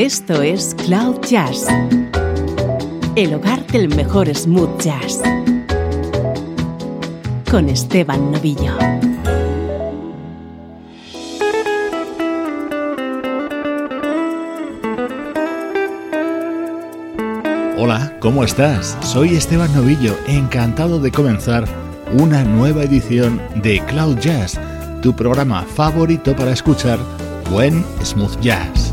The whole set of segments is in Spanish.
Esto es Cloud Jazz, el hogar del mejor smooth jazz, con Esteban Novillo. Hola, ¿cómo estás? Soy Esteban Novillo, encantado de comenzar una nueva edición de Cloud Jazz, tu programa favorito para escuchar buen smooth jazz.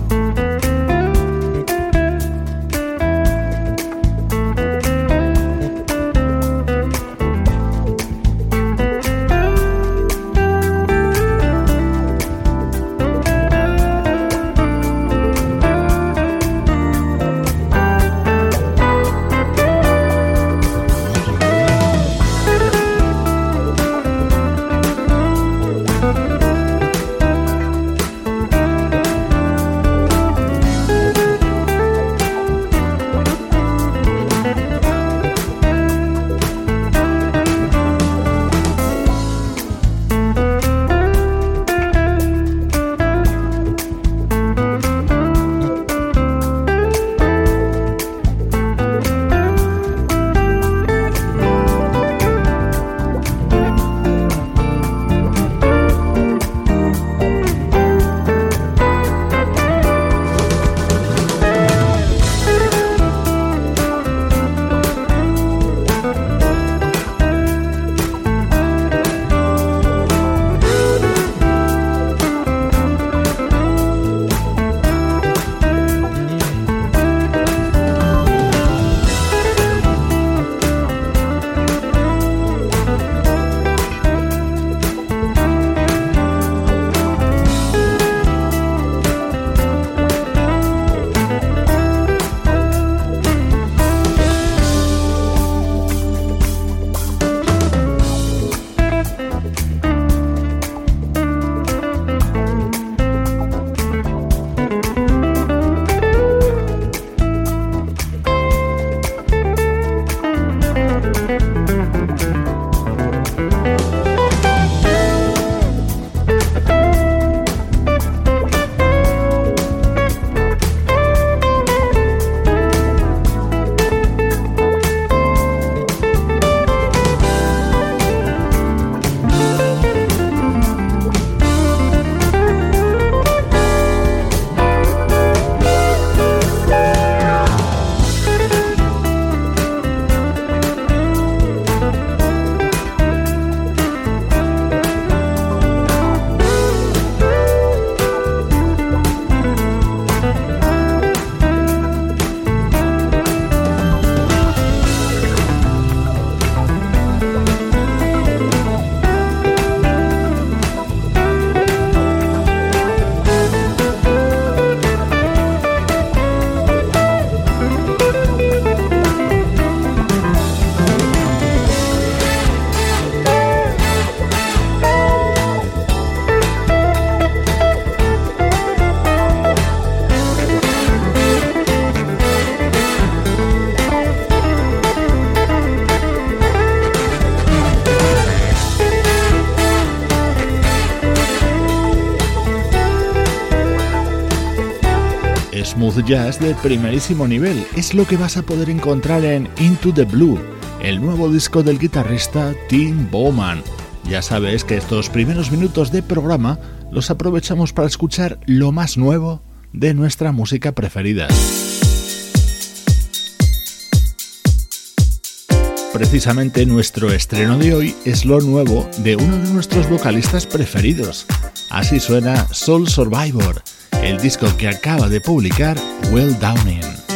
Jazz de primerísimo nivel. Es lo que vas a poder encontrar en Into the Blue, el nuevo disco del guitarrista Tim Bowman. Ya sabes que estos primeros minutos de programa los aprovechamos para escuchar lo más nuevo de nuestra música preferida. Precisamente nuestro estreno de hoy es lo nuevo de uno de nuestros vocalistas preferidos. Así suena Soul Survivor el disco que acaba de publicar Well Downing. always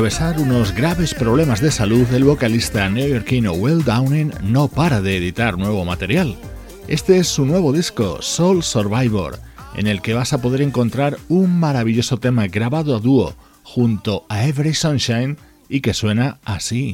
atravesar unos graves problemas de salud, el vocalista neoyorquino Will Downing no para de editar nuevo material. Este es su nuevo disco, Soul Survivor, en el que vas a poder encontrar un maravilloso tema grabado a dúo junto a Every Sunshine y que suena así.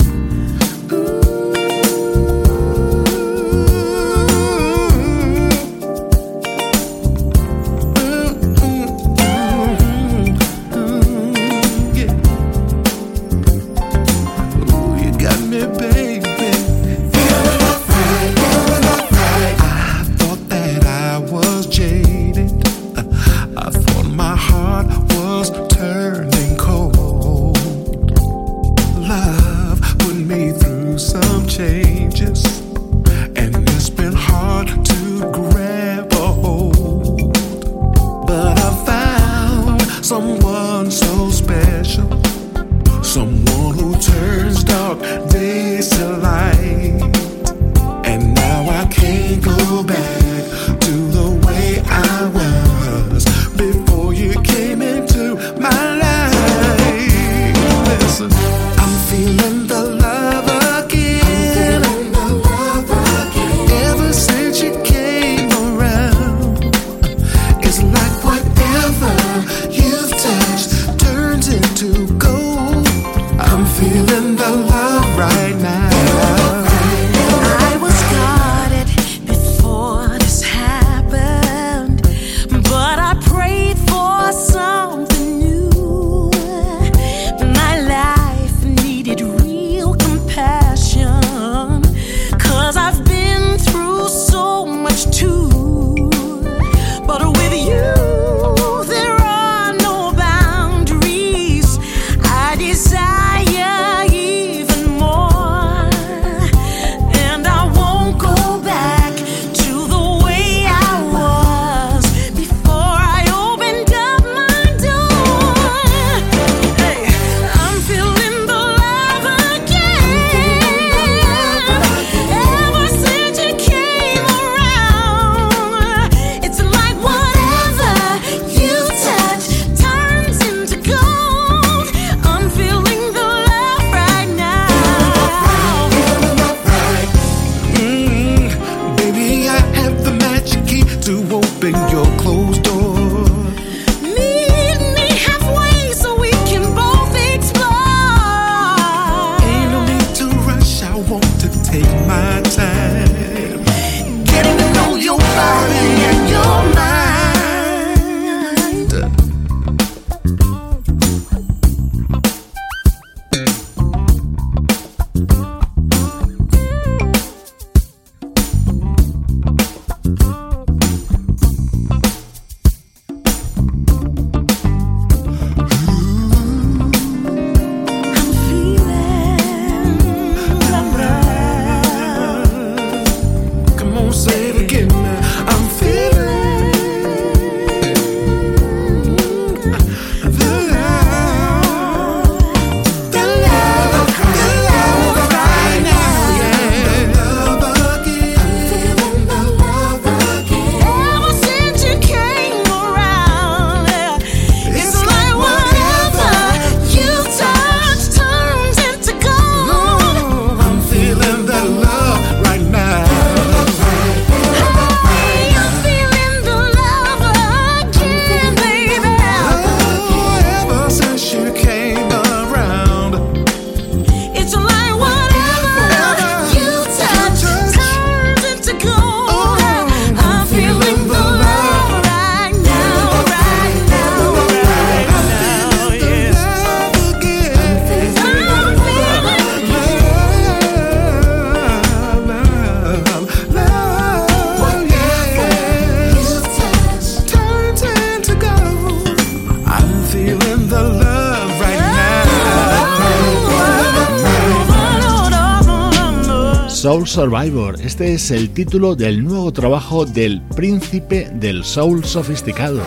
Survivor. Este es el título del nuevo trabajo del príncipe del soul sofisticado.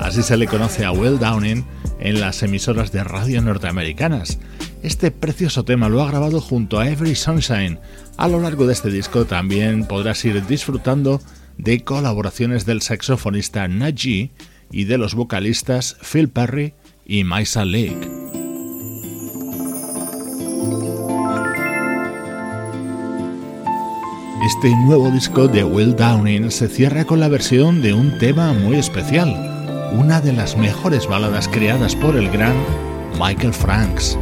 Así se le conoce a Will Downing en las emisoras de radio norteamericanas. Este precioso tema lo ha grabado junto a Every Sunshine. A lo largo de este disco también podrás ir disfrutando de colaboraciones del saxofonista Najee y de los vocalistas Phil Perry y Maisa Lake. Este nuevo disco de Will Downing se cierra con la versión de un tema muy especial, una de las mejores baladas creadas por el gran Michael Franks.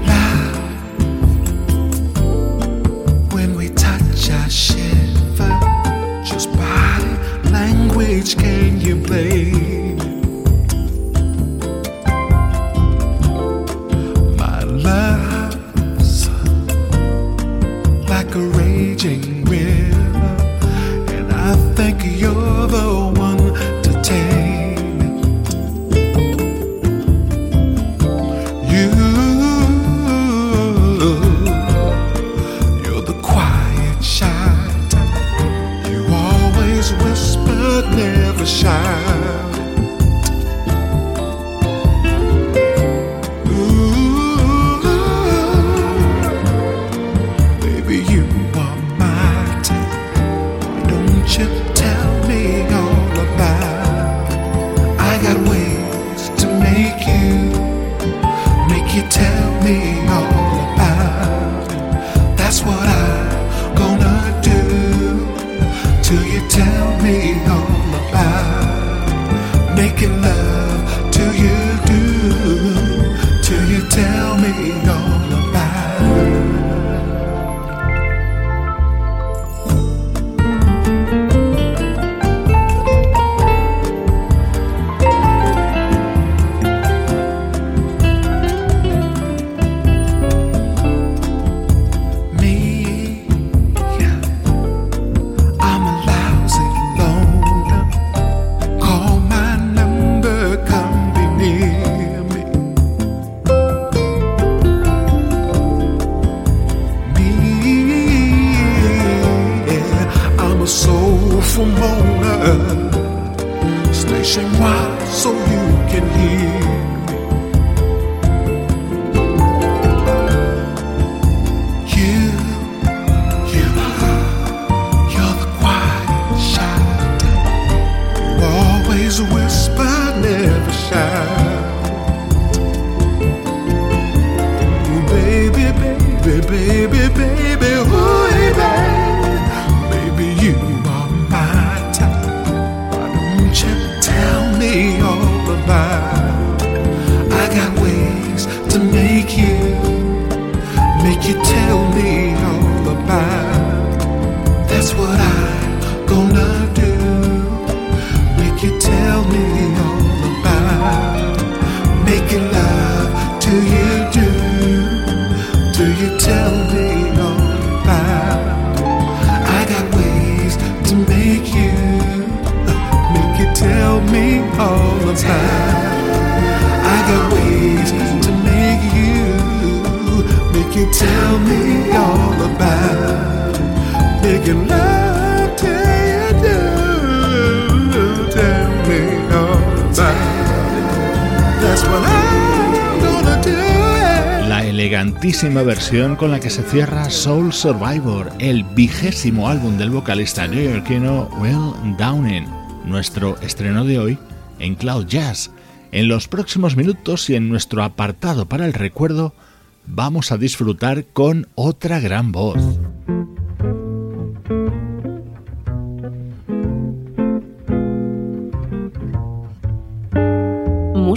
La elegantísima versión con la que se cierra Soul Survivor, el vigésimo álbum del vocalista neoyorquino Will Downing, nuestro estreno de hoy en Cloud Jazz. En los próximos minutos y en nuestro apartado para el recuerdo, vamos a disfrutar con otra gran voz.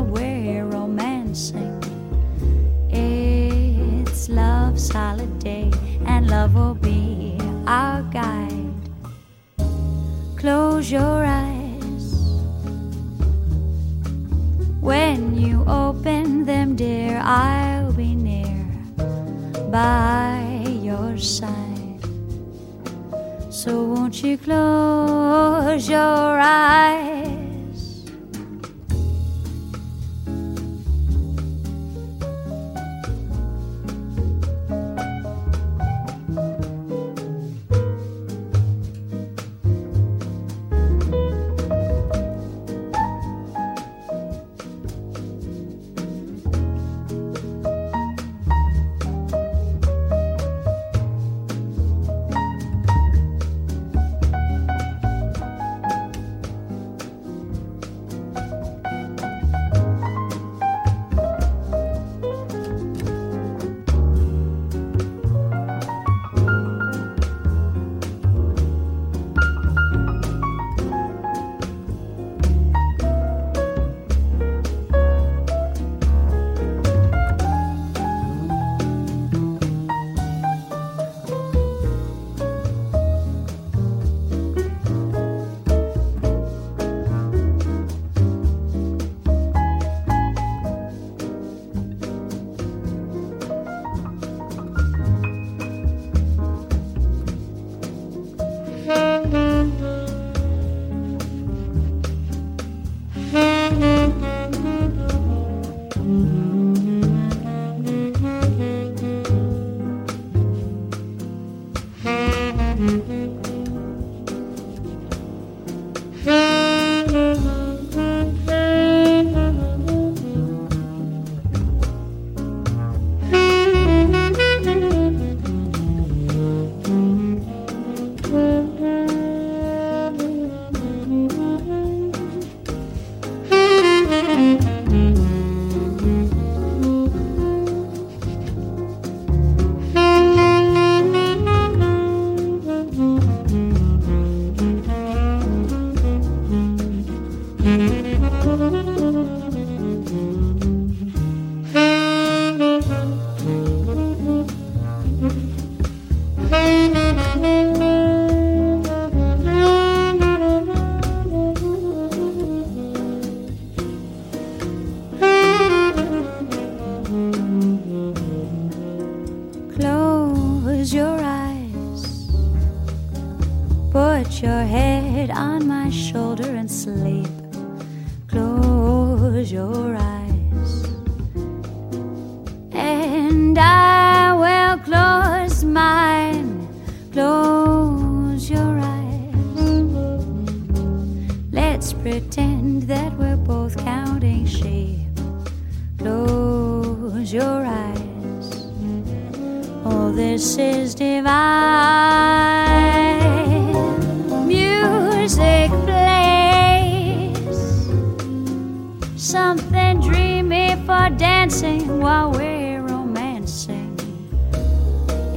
we're romancing. It's love's holiday, and love will be our guide. Close your eyes. When you open them, dear, I'll be near by your side. So won't you close your eyes?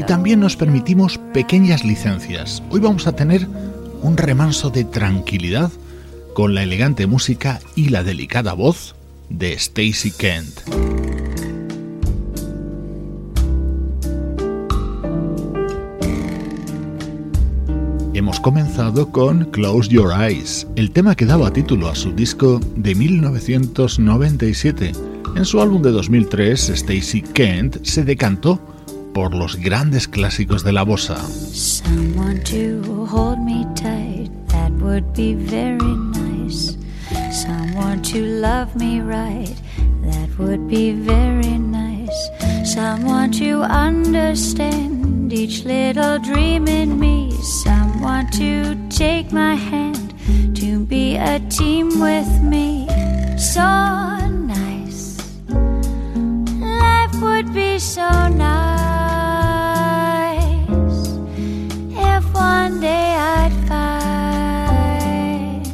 y también nos permitimos pequeñas licencias. Hoy vamos a tener un remanso de tranquilidad con la elegante música y la delicada voz de Stacy Kent. Hemos comenzado con Close Your Eyes, el tema que daba título a su disco de 1997. En su álbum de 2003, Stacy Kent se decantó por los grandes clásicos de la bossa. Someone to hold me tight, that would be very nice. Someone to love me right, that would be very nice. Someone to understand each little dream in me. Someone to take my hand to be a team with me. So nice. Life would be so nice one day I'd find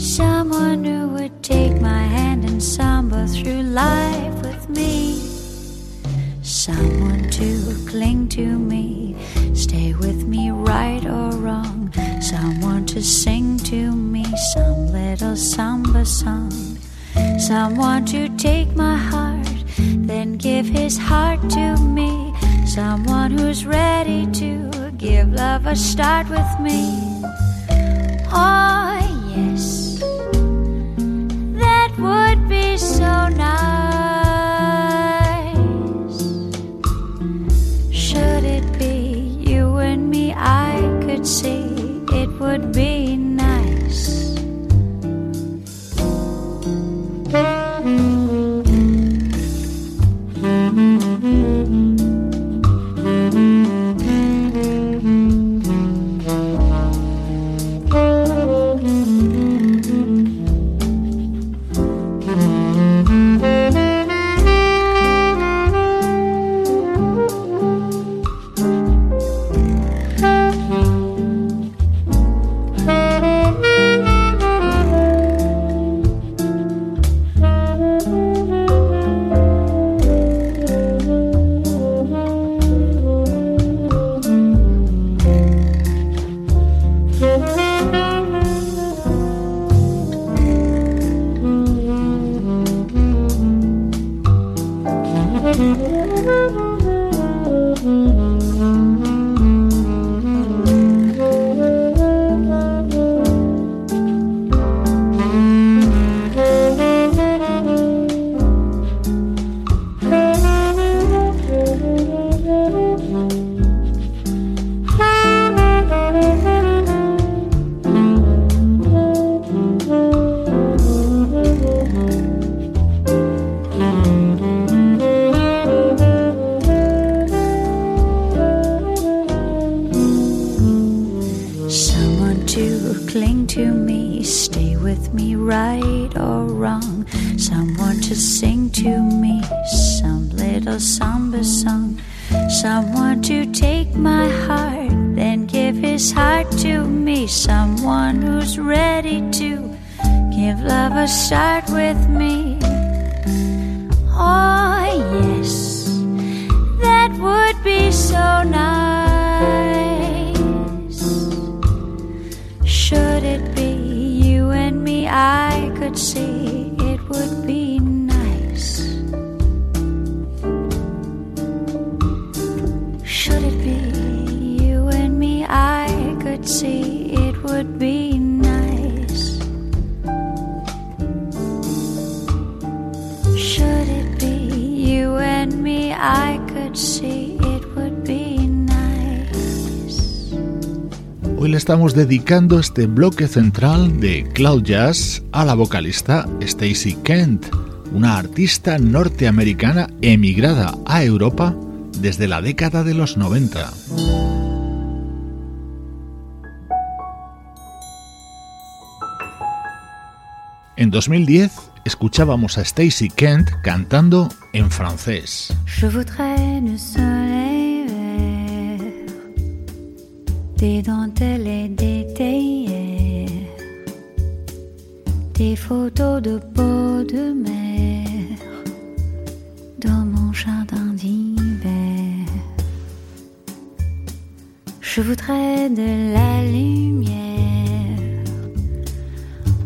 someone who would take my hand and samba through life with me. Someone to cling to me, stay with me right or wrong. Someone to sing to me some little samba song. Someone to take my heart, then give his heart to me someone who's ready to give love a start with me. Oh, yes, that would be so nice. Should it be you and me, I could see it would be estamos dedicando este bloque central de Cloud Jazz a la vocalista Stacy Kent, una artista norteamericana emigrada a Europa desde la década de los 90. En 2010 escuchábamos a Stacy Kent cantando en francés. Des dentelles et des théières, des photos de peau de mer dans mon jardin d'hiver. Je voudrais de la lumière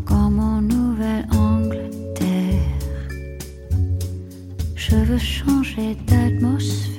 comme en Nouvelle-Angleterre. Je veux changer d'atmosphère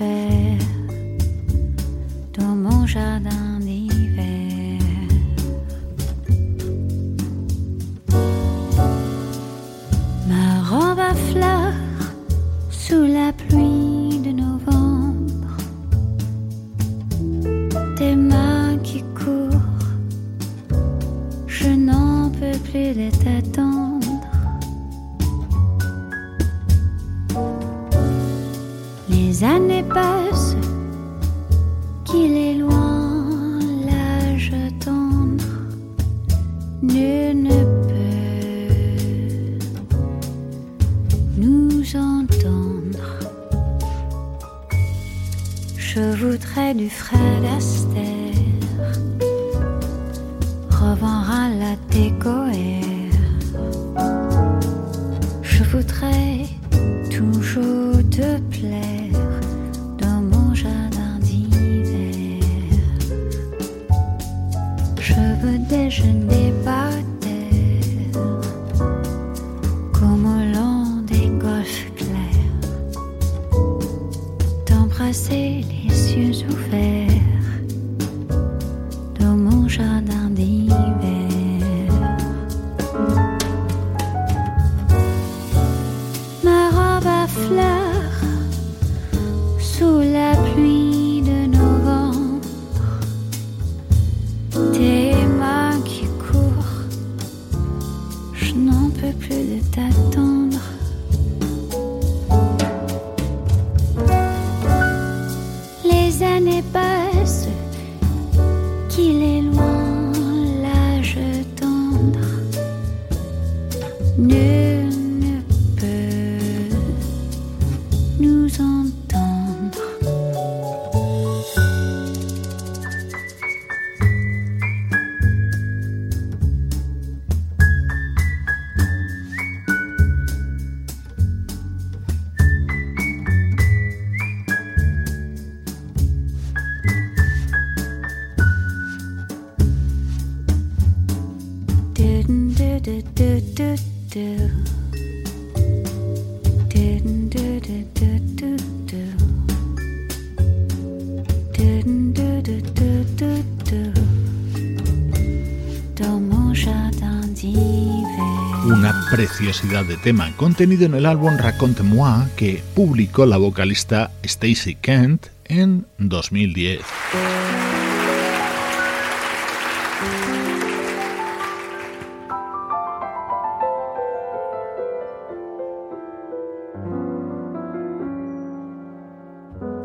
de tema contenido en el álbum Raconte-moi que publicó la vocalista Stacy Kent en 2010.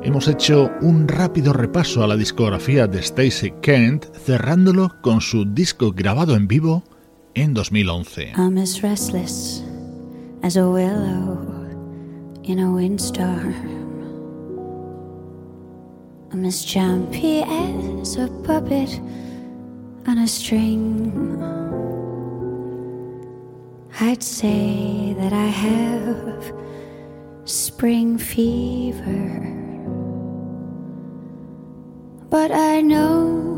Hemos hecho un rápido repaso a la discografía de Stacy Kent, cerrándolo con su disco grabado en vivo en 2011. I'm as restless as a willow in a windstorm. I'm as jumpy as a puppet on a string. I'd say that I have spring fever, but I know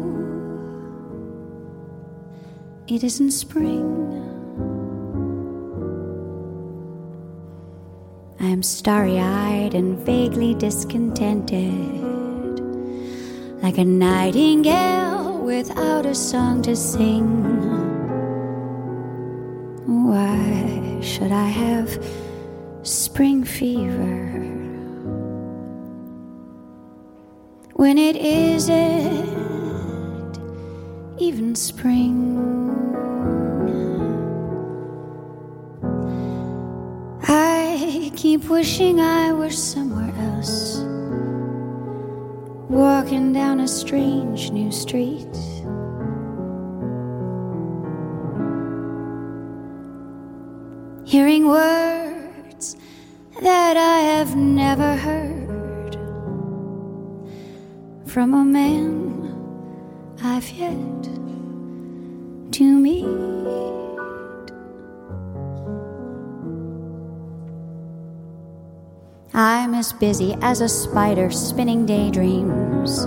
it isn't spring. I am starry eyed and vaguely discontented, like a nightingale without a song to sing. Why should I have spring fever when it isn't even spring? Keep wishing I were somewhere else. Walking down a strange new street. Hearing words that I have never heard from a man I've yet to meet. As busy as a spider spinning daydreams.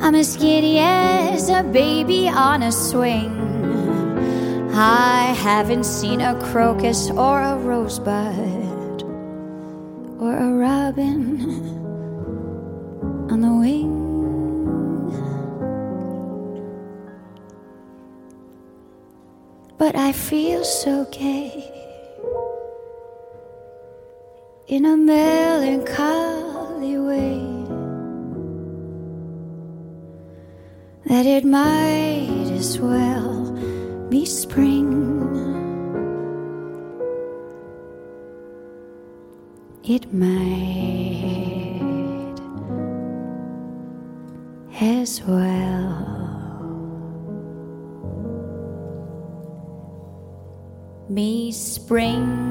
I'm as giddy as a baby on a swing. I haven't seen a crocus or a rosebud or a robin on the wing. But I feel so gay in a melancholy way that it might as well be spring. It might as well be spring.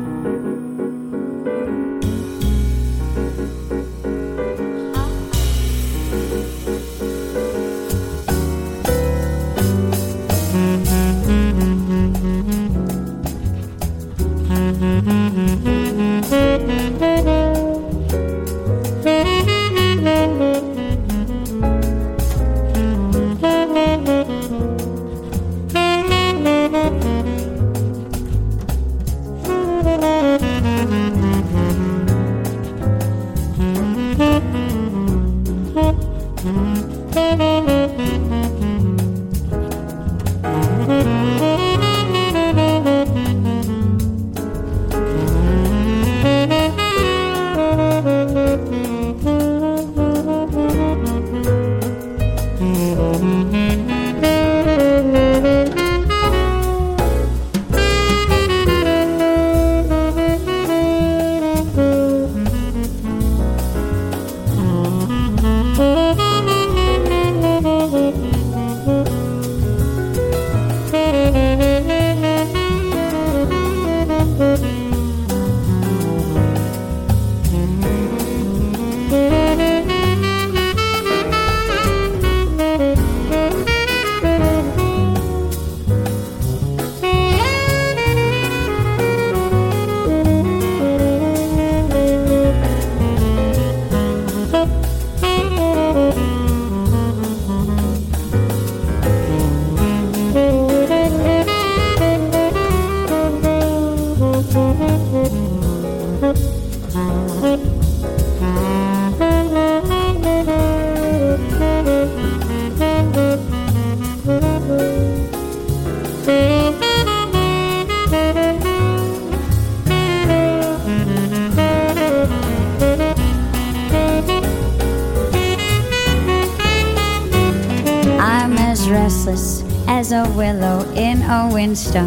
家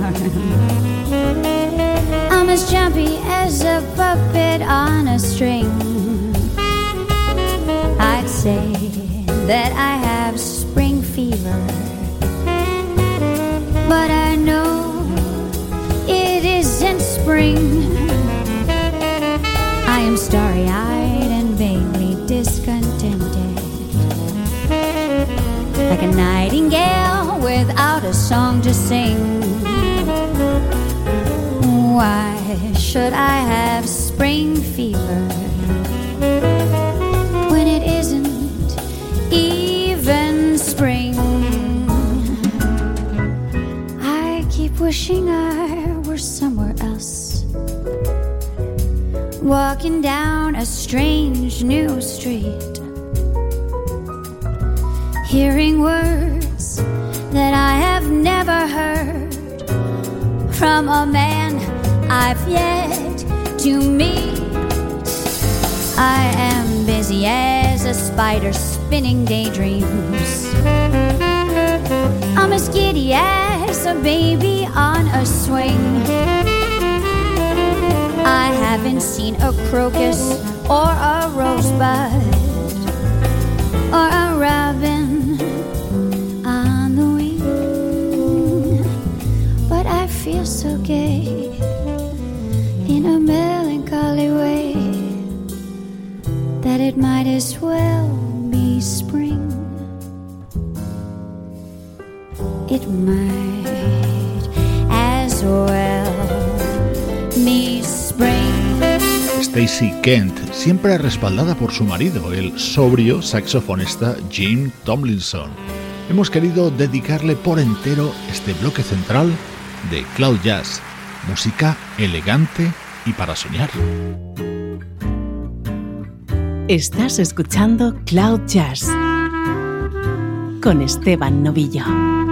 swing. I haven't seen a crocus or a rosebud or a robin on the wing, but I feel so gay in a melancholy way that it might as well be spring. It might Stacy Kent, siempre respaldada por su marido, el sobrio saxofonista Jim Tomlinson. Hemos querido dedicarle por entero este bloque central de Cloud Jazz música elegante y para soñar. Estás escuchando Cloud Jazz con Esteban Novillo.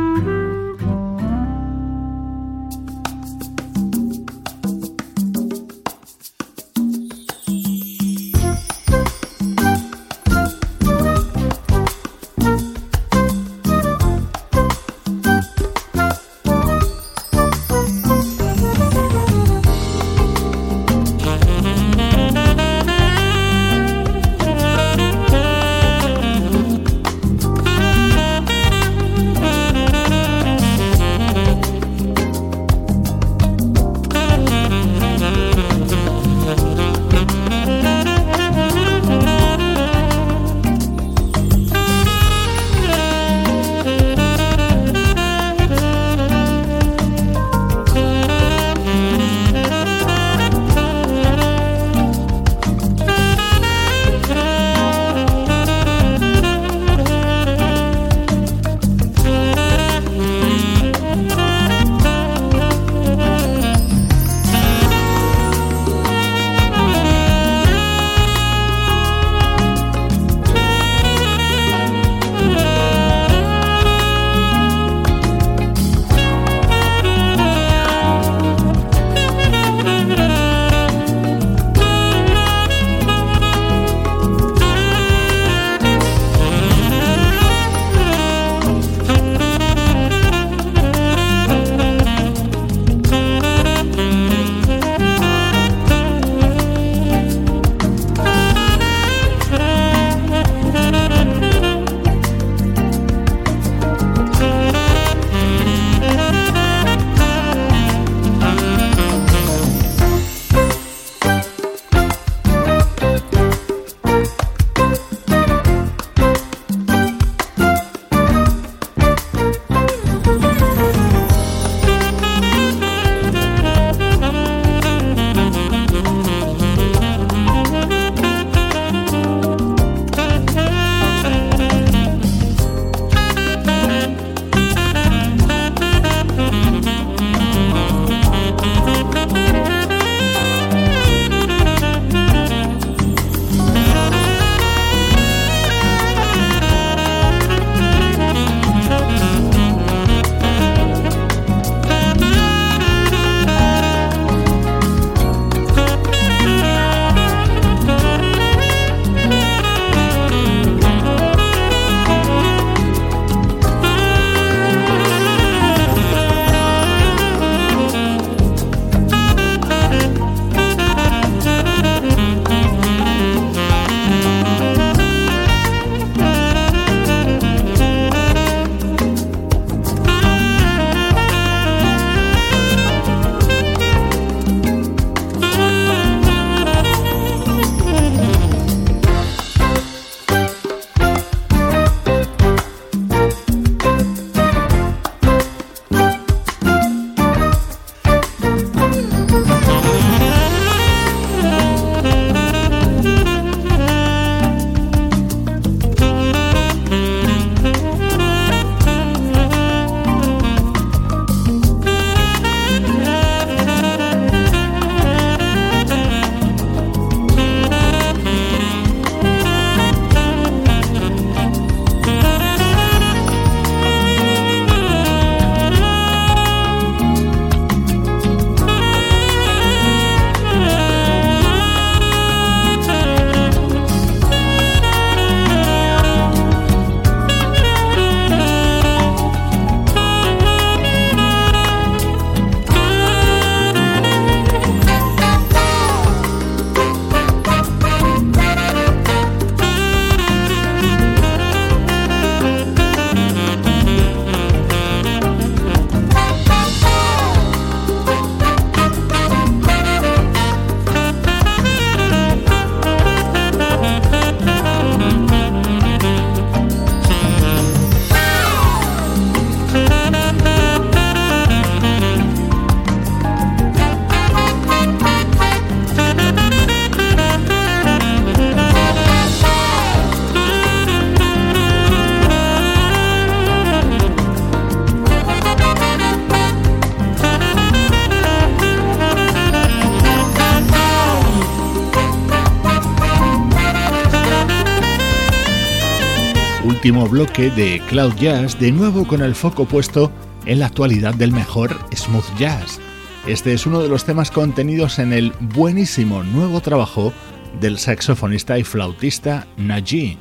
Último bloque de Cloud Jazz, de nuevo con el foco puesto en la actualidad del mejor smooth jazz. Este es uno de los temas contenidos en el buenísimo nuevo trabajo del saxofonista y flautista Najee.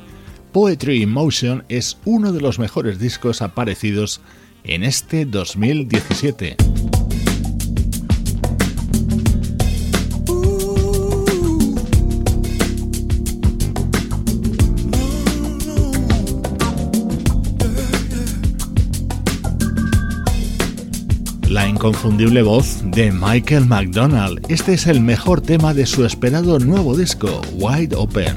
Poetry in Motion es uno de los mejores discos aparecidos en este 2017. La inconfundible voz de Michael McDonald. Este es el mejor tema de su esperado nuevo disco, Wide Open.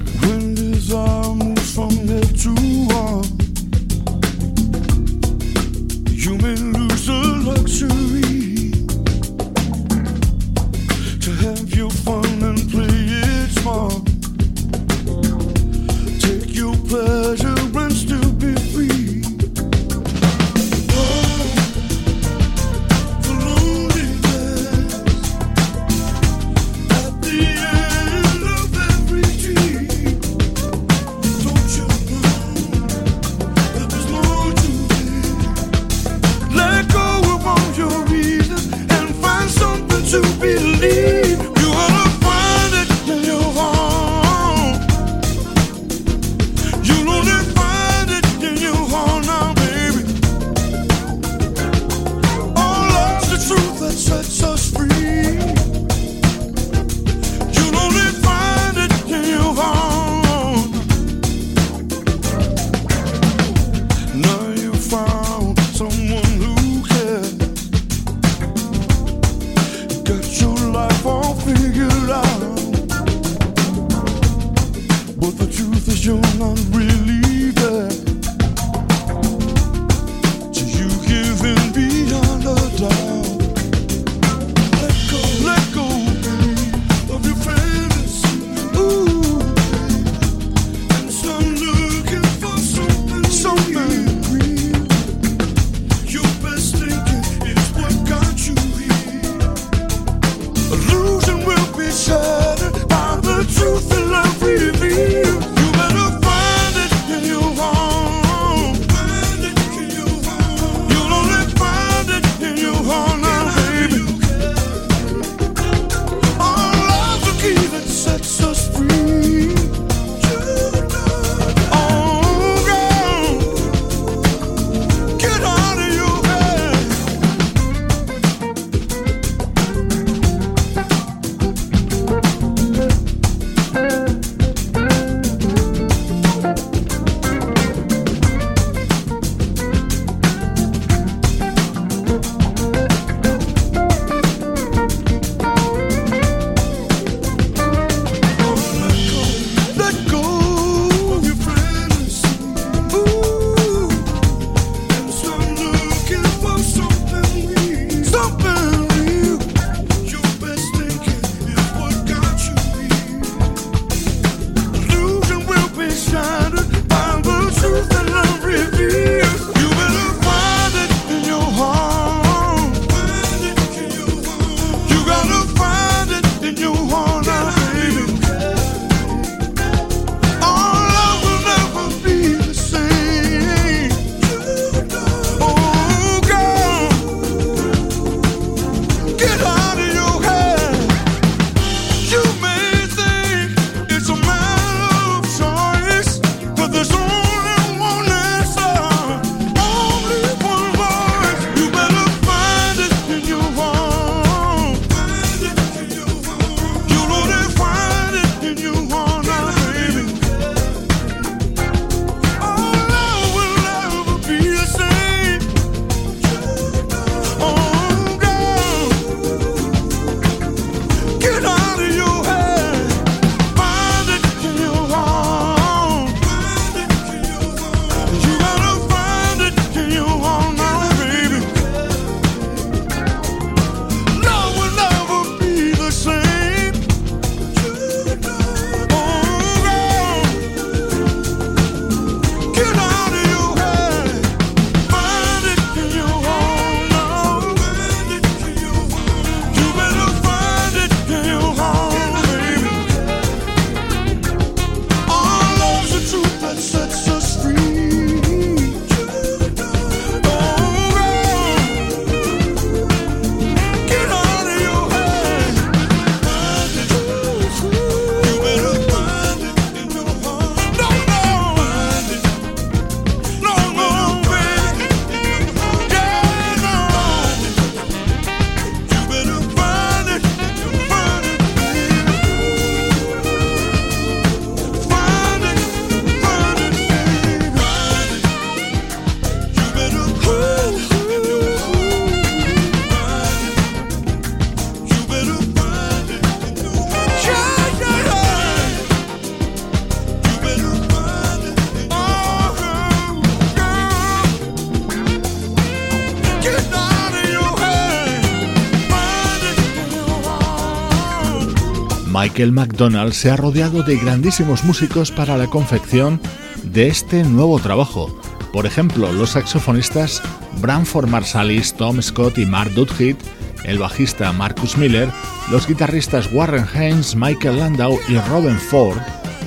Michael McDonald se ha rodeado de grandísimos músicos para la confección de este nuevo trabajo. Por ejemplo, los saxofonistas Branford Marsalis, Tom Scott y Mark Dudhit, el bajista Marcus Miller, los guitarristas Warren Haynes, Michael Landau y Robin Ford,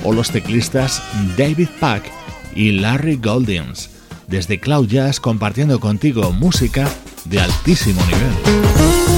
o los teclistas David Pack y Larry Goldings. Desde Cloud Jazz compartiendo contigo música de altísimo nivel.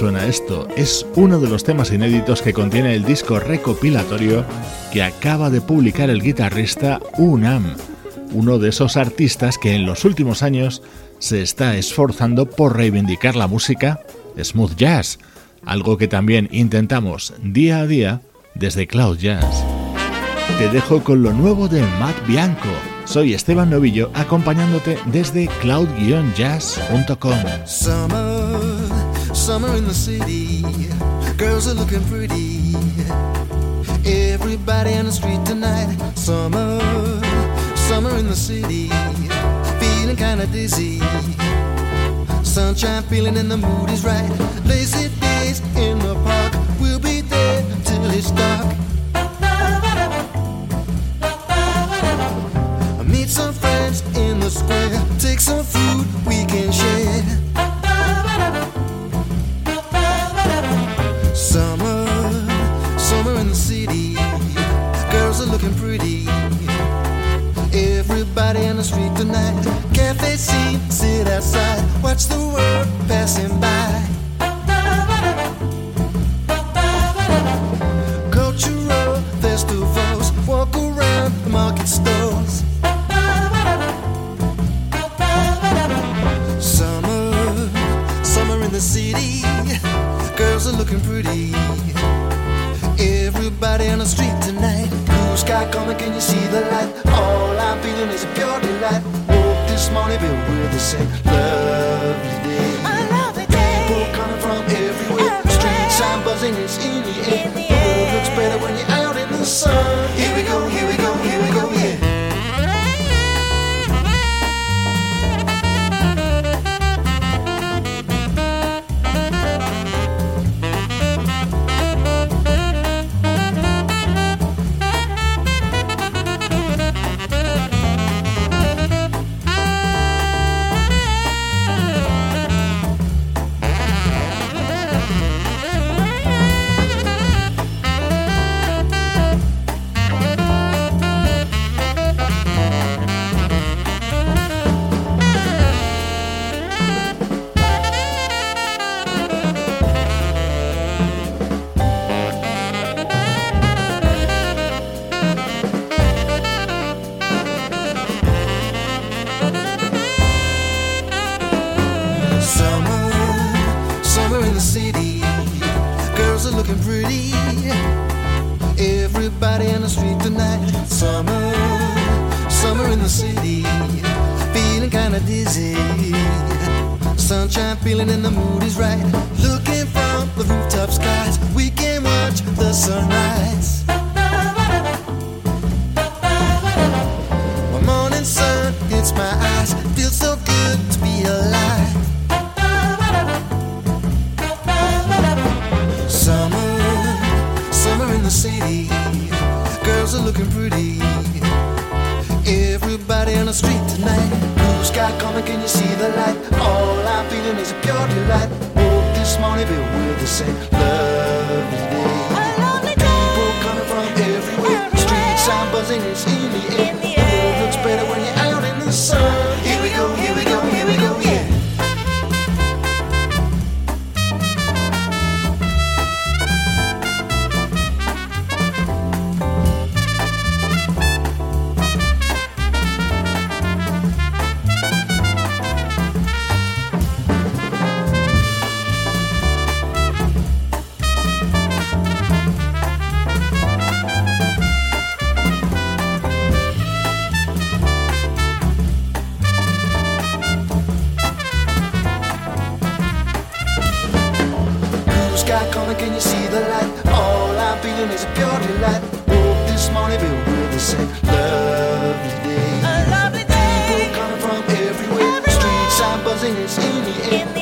Suena esto. Es uno de los temas inéditos que contiene el disco recopilatorio que acaba de publicar el guitarrista Unam, uno de esos artistas que en los últimos años se está esforzando por reivindicar la música smooth jazz, algo que también intentamos día a día desde Cloud Jazz. Te dejo con lo nuevo de Matt Bianco. Soy Esteban Novillo acompañándote desde cloud-jazz.com. Summer in the city, girls are looking pretty. Everybody on the street tonight. Summer, summer in the city, feeling kinda dizzy. Sunshine feeling and the mood is right. Lazy days in the park, we'll be there till it's dark. Meet some friends in the square, take some food we can share. Scene, sit outside, watch the world passing by. But we're the same. Lovely day. People coming from everywhere. Streets I'm buzzing, it's in the air. The world looks better when you're out in the sun. light. Woke this morning, Bill with a say, lovely day. A lovely day. People coming from everywhere. everywhere. Streets are buzzing, it's in the air.